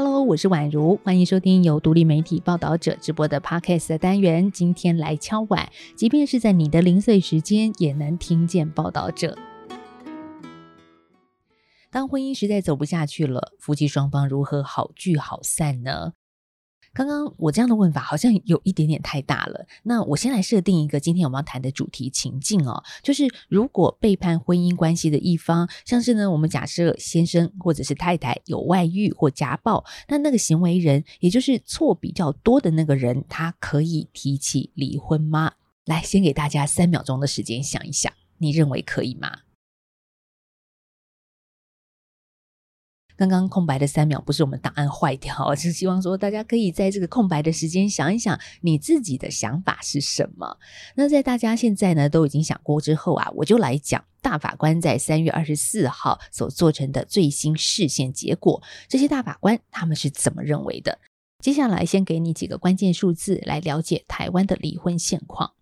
Hello，我是宛如，欢迎收听由独立媒体报道者直播的 Podcast 的单元。今天来敲碗，即便是在你的零碎时间，也能听见报道者。当婚姻实在走不下去了，夫妻双方如何好聚好散呢？刚刚我这样的问法好像有一点点太大了。那我先来设定一个今天我们要谈的主题情境哦，就是如果背叛婚姻关系的一方，像是呢，我们假设先生或者是太太有外遇或家暴，那那个行为人，也就是错比较多的那个人，他可以提起离婚吗？来，先给大家三秒钟的时间想一想，你认为可以吗？刚刚空白的三秒不是我们档案坏掉，是希望说大家可以在这个空白的时间想一想你自己的想法是什么。那在大家现在呢都已经想过之后啊，我就来讲大法官在三月二十四号所做成的最新视线结果。这些大法官他们是怎么认为的？接下来先给你几个关键数字来了解台湾的离婚现况。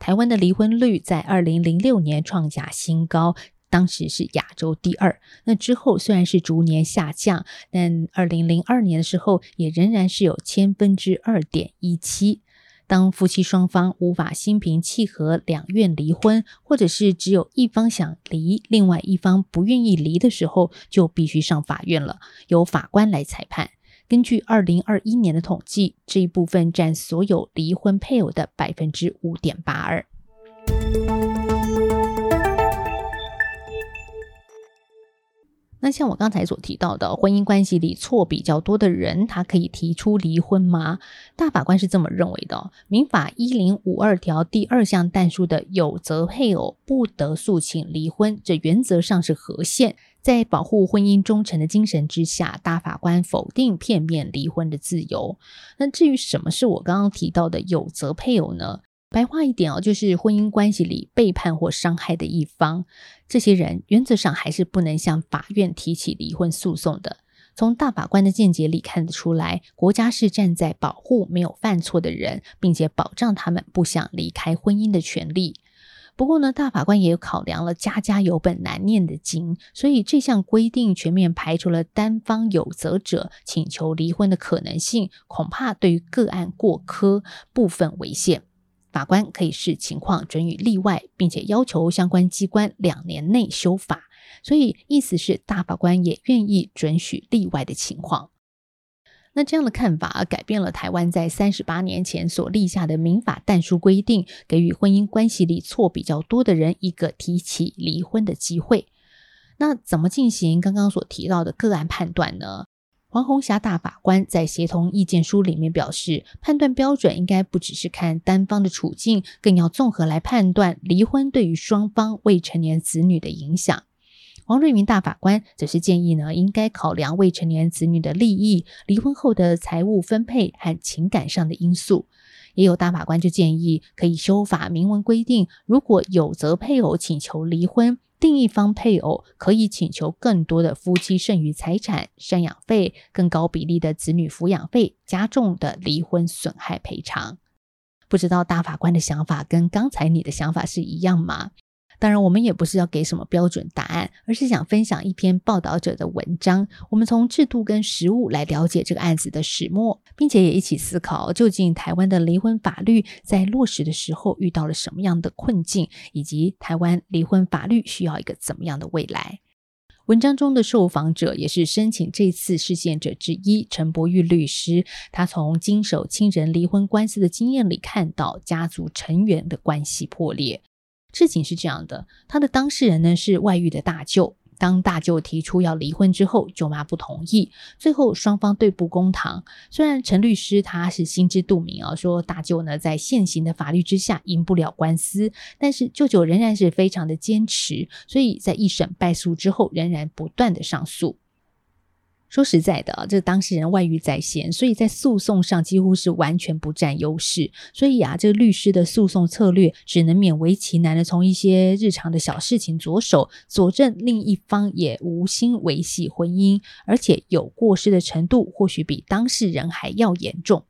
台湾的离婚率在二零零六年创下新高，当时是亚洲第二。那之后虽然是逐年下降，但二零零二年的时候也仍然是有千分之二点一七。当夫妻双方无法心平气和两愿离婚，或者是只有一方想离，另外一方不愿意离的时候，就必须上法院了，由法官来裁判。根据二零二一年的统计，这一部分占所有离婚配偶的百分之五点八二。那像我刚才所提到的，婚姻关系里错比较多的人，他可以提出离婚吗？大法官是这么认为的：民法一零五二条第二项但书的有责配偶不得诉请离婚，这原则上是合宪。在保护婚姻忠诚的精神之下，大法官否定片面离婚的自由。那至于什么是我刚刚提到的有责配偶呢？白话一点哦，就是婚姻关系里背叛或伤害的一方，这些人原则上还是不能向法院提起离婚诉讼的。从大法官的见解里看得出来，国家是站在保护没有犯错的人，并且保障他们不想离开婚姻的权利。不过呢，大法官也考量了家家有本难念的经，所以这项规定全面排除了单方有责者请求离婚的可能性，恐怕对于个案过苛，部分违宪。法官可以视情况准予例外，并且要求相关机关两年内修法。所以意思是，大法官也愿意准许例外的情况。那这样的看法改变了台湾在三十八年前所立下的民法但书规定，给予婚姻关系里错比较多的人一个提起离婚的机会。那怎么进行刚刚所提到的个案判断呢？黄虹霞大法官在协同意见书里面表示，判断标准应该不只是看单方的处境，更要综合来判断离婚对于双方未成年子女的影响。王瑞明大法官则是建议呢，应该考量未成年子女的利益、离婚后的财务分配和情感上的因素。也有大法官就建议，可以修法明文规定，如果有责配偶请求离婚，另一方配偶可以请求更多的夫妻剩余财产、赡养费、更高比例的子女抚养费、加重的离婚损害赔偿。不知道大法官的想法跟刚才你的想法是一样吗？当然，我们也不是要给什么标准答案，而是想分享一篇报道者的文章。我们从制度跟实务来了解这个案子的始末，并且也一起思考，究竟台湾的离婚法律在落实的时候遇到了什么样的困境，以及台湾离婚法律需要一个怎么样的未来。文章中的受访者也是申请这次事件者之一，陈柏玉律师。他从经手亲人离婚官司的经验里看到，家族成员的关系破裂。事情是这样的，他的当事人呢是外遇的大舅。当大舅提出要离婚之后，舅妈不同意，最后双方对簿公堂。虽然陈律师他是心知肚明啊，说大舅呢在现行的法律之下赢不了官司，但是舅舅仍然是非常的坚持，所以在一审败诉之后，仍然不断的上诉。说实在的，这当事人外遇在先，所以在诉讼上几乎是完全不占优势。所以啊，这个律师的诉讼策略只能勉为其难的从一些日常的小事情着手，佐证另一方也无心维系婚姻，而且有过失的程度或许比当事人还要严重。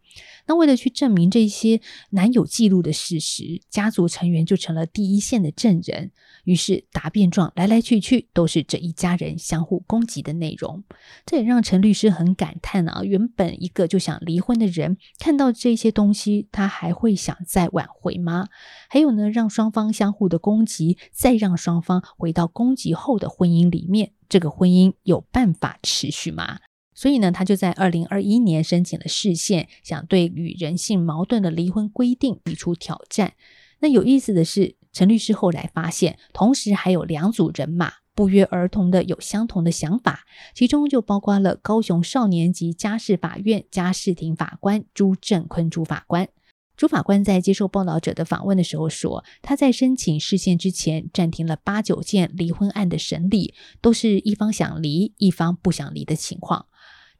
那为了去证明这些难有记录的事实，家族成员就成了第一线的证人。于是答辩状来来去去都是这一家人相互攻击的内容。这也让陈律师很感叹啊，原本一个就想离婚的人，看到这些东西，他还会想再挽回吗？还有呢，让双方相互的攻击，再让双方回到攻击后的婚姻里面，这个婚姻有办法持续吗？所以呢，他就在二零二一年申请了释宪，想对与人性矛盾的离婚规定提出挑战。那有意思的是，陈律师后来发现，同时还有两组人马不约而同的有相同的想法，其中就包括了高雄少年级家事法院家事庭法官朱正坤朱法官。朱法官在接受报道者的访问的时候说，他在申请释宪之前暂停了八九件离婚案的审理，都是一方想离，一方不想离的情况。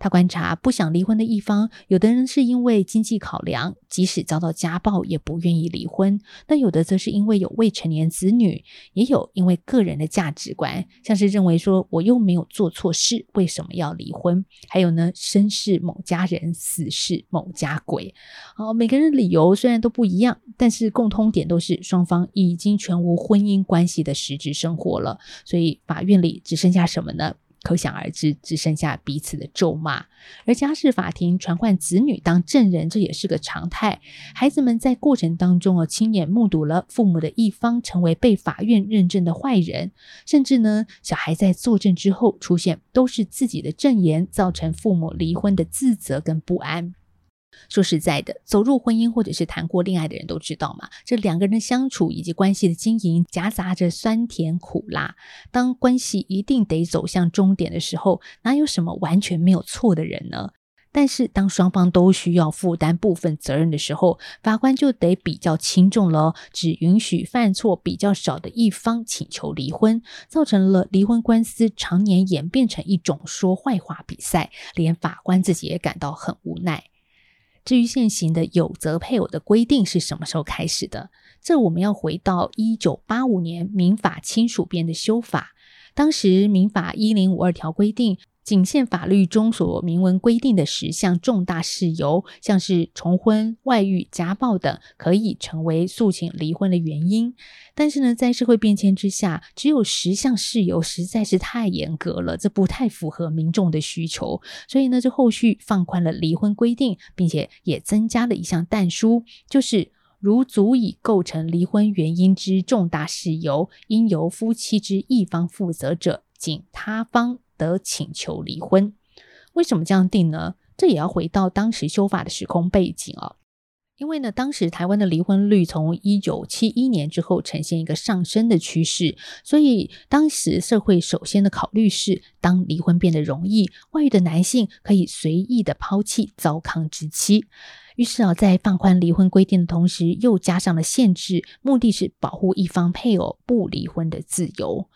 他观察，不想离婚的一方，有的人是因为经济考量，即使遭到家暴也不愿意离婚；那有的则是因为有未成年子女，也有因为个人的价值观，像是认为说我又没有做错事，为什么要离婚？还有呢，生是某家人，死是某家鬼。哦，每个人理由虽然都不一样，但是共通点都是双方已经全无婚姻关系的实质生活了，所以法院里只剩下什么呢？可想而知，只剩下彼此的咒骂。而家事法庭传唤子女当证人，这也是个常态。孩子们在过程当中啊，亲眼目睹了父母的一方成为被法院认证的坏人，甚至呢，小孩在作证之后出现都是自己的证言，造成父母离婚的自责跟不安。说实在的，走入婚姻或者是谈过恋爱的人都知道嘛，这两个人的相处以及关系的经营，夹杂着酸甜苦辣。当关系一定得走向终点的时候，哪有什么完全没有错的人呢？但是当双方都需要负担部分责任的时候，法官就得比较轻重了，只允许犯错比较少的一方请求离婚，造成了离婚官司常年演变成一种说坏话比赛，连法官自己也感到很无奈。至于现行的有责配偶的规定是什么时候开始的？这我们要回到一九八五年民法亲属编的修法，当时民法一零五二条规定。仅限法律中所明文规定的十项重大事由，像是重婚、外遇、家暴等，可以成为诉请离婚的原因。但是呢，在社会变迁之下，只有十项事由实在是太严格了，这不太符合民众的需求。所以呢，这后续放宽了离婚规定，并且也增加了一项但书，就是如足以构成离婚原因之重大事由，应由夫妻之一方负责者，仅他方。得请求离婚，为什么这样定呢？这也要回到当时修法的时空背景啊、因为呢，当时台湾的离婚率从一九七一年之后呈现一个上升的趋势，所以当时社会首先的考虑是，当离婚变得容易，外遇的男性可以随意的抛弃糟糠之妻。于是啊，在放宽离婚规定的同时，又加上了限制，目的是保护一方配偶不离婚的自由。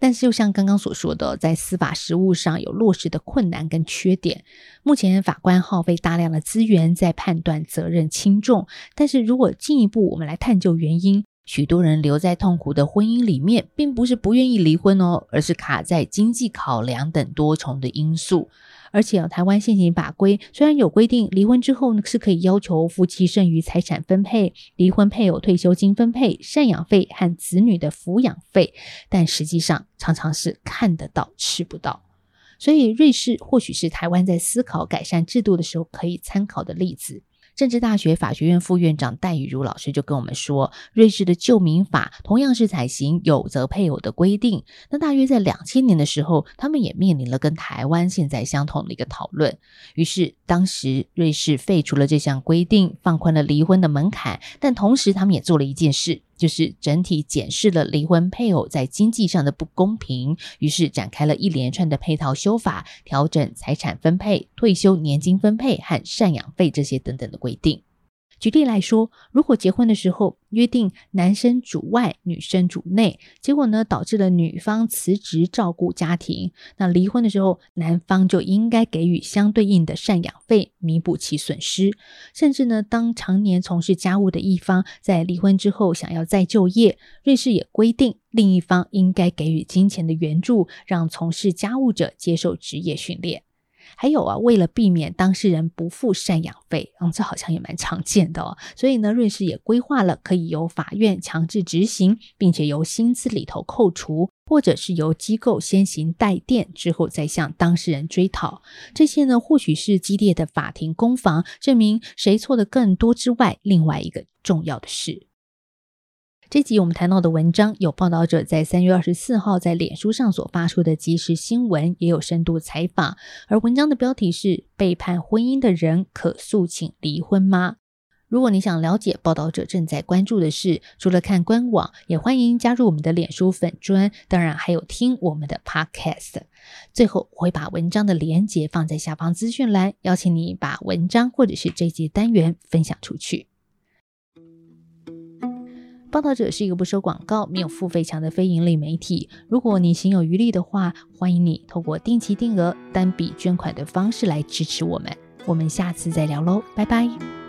但是，又像刚刚所说的，在司法实务上有落实的困难跟缺点。目前法官耗费大量的资源在判断责任轻重，但是如果进一步我们来探究原因，许多人留在痛苦的婚姻里面，并不是不愿意离婚哦，而是卡在经济考量等多重的因素。而且啊，台湾现行法规虽然有规定离婚之后，是可以要求夫妻剩余财产分配、离婚配偶退休金分配、赡养费和子女的抚养费，但实际上常常是看得到吃不到。所以瑞士或许是台湾在思考改善制度的时候可以参考的例子。政治大学法学院副院长戴雨如老师就跟我们说，瑞士的旧民法同样是采行有则配偶的规定。那大约在两千年的时候，他们也面临了跟台湾现在相同的一个讨论。于是，当时瑞士废除了这项规定，放宽了离婚的门槛，但同时他们也做了一件事。就是整体检视了离婚配偶在经济上的不公平，于是展开了一连串的配套修法，调整财产分配、退休年金分配和赡养费这些等等的规定。举例来说，如果结婚的时候约定男生主外，女生主内，结果呢导致了女方辞职照顾家庭，那离婚的时候，男方就应该给予相对应的赡养费，弥补其损失。甚至呢，当常年从事家务的一方在离婚之后想要再就业，瑞士也规定另一方应该给予金钱的援助，让从事家务者接受职业训练。还有啊，为了避免当事人不付赡养费，嗯，这好像也蛮常见的哦。所以呢，瑞士也规划了可以由法院强制执行，并且由薪资里头扣除，或者是由机构先行代垫，之后再向当事人追讨。这些呢，或许是激烈的法庭攻防，证明谁错的更多之外，另外一个重要的是。这集我们谈到的文章，有报道者在三月二十四号在脸书上所发出的即时新闻，也有深度采访。而文章的标题是“背叛婚姻的人可诉请离婚吗？”如果你想了解报道者正在关注的事，除了看官网，也欢迎加入我们的脸书粉专，当然还有听我们的 Podcast。最后，我会把文章的连结放在下方资讯栏，邀请你把文章或者是这集单元分享出去。报道者是一个不收广告、没有付费墙的非盈利媒体。如果你行有余力的话，欢迎你透过定期定额、单笔捐款的方式来支持我们。我们下次再聊喽，拜拜。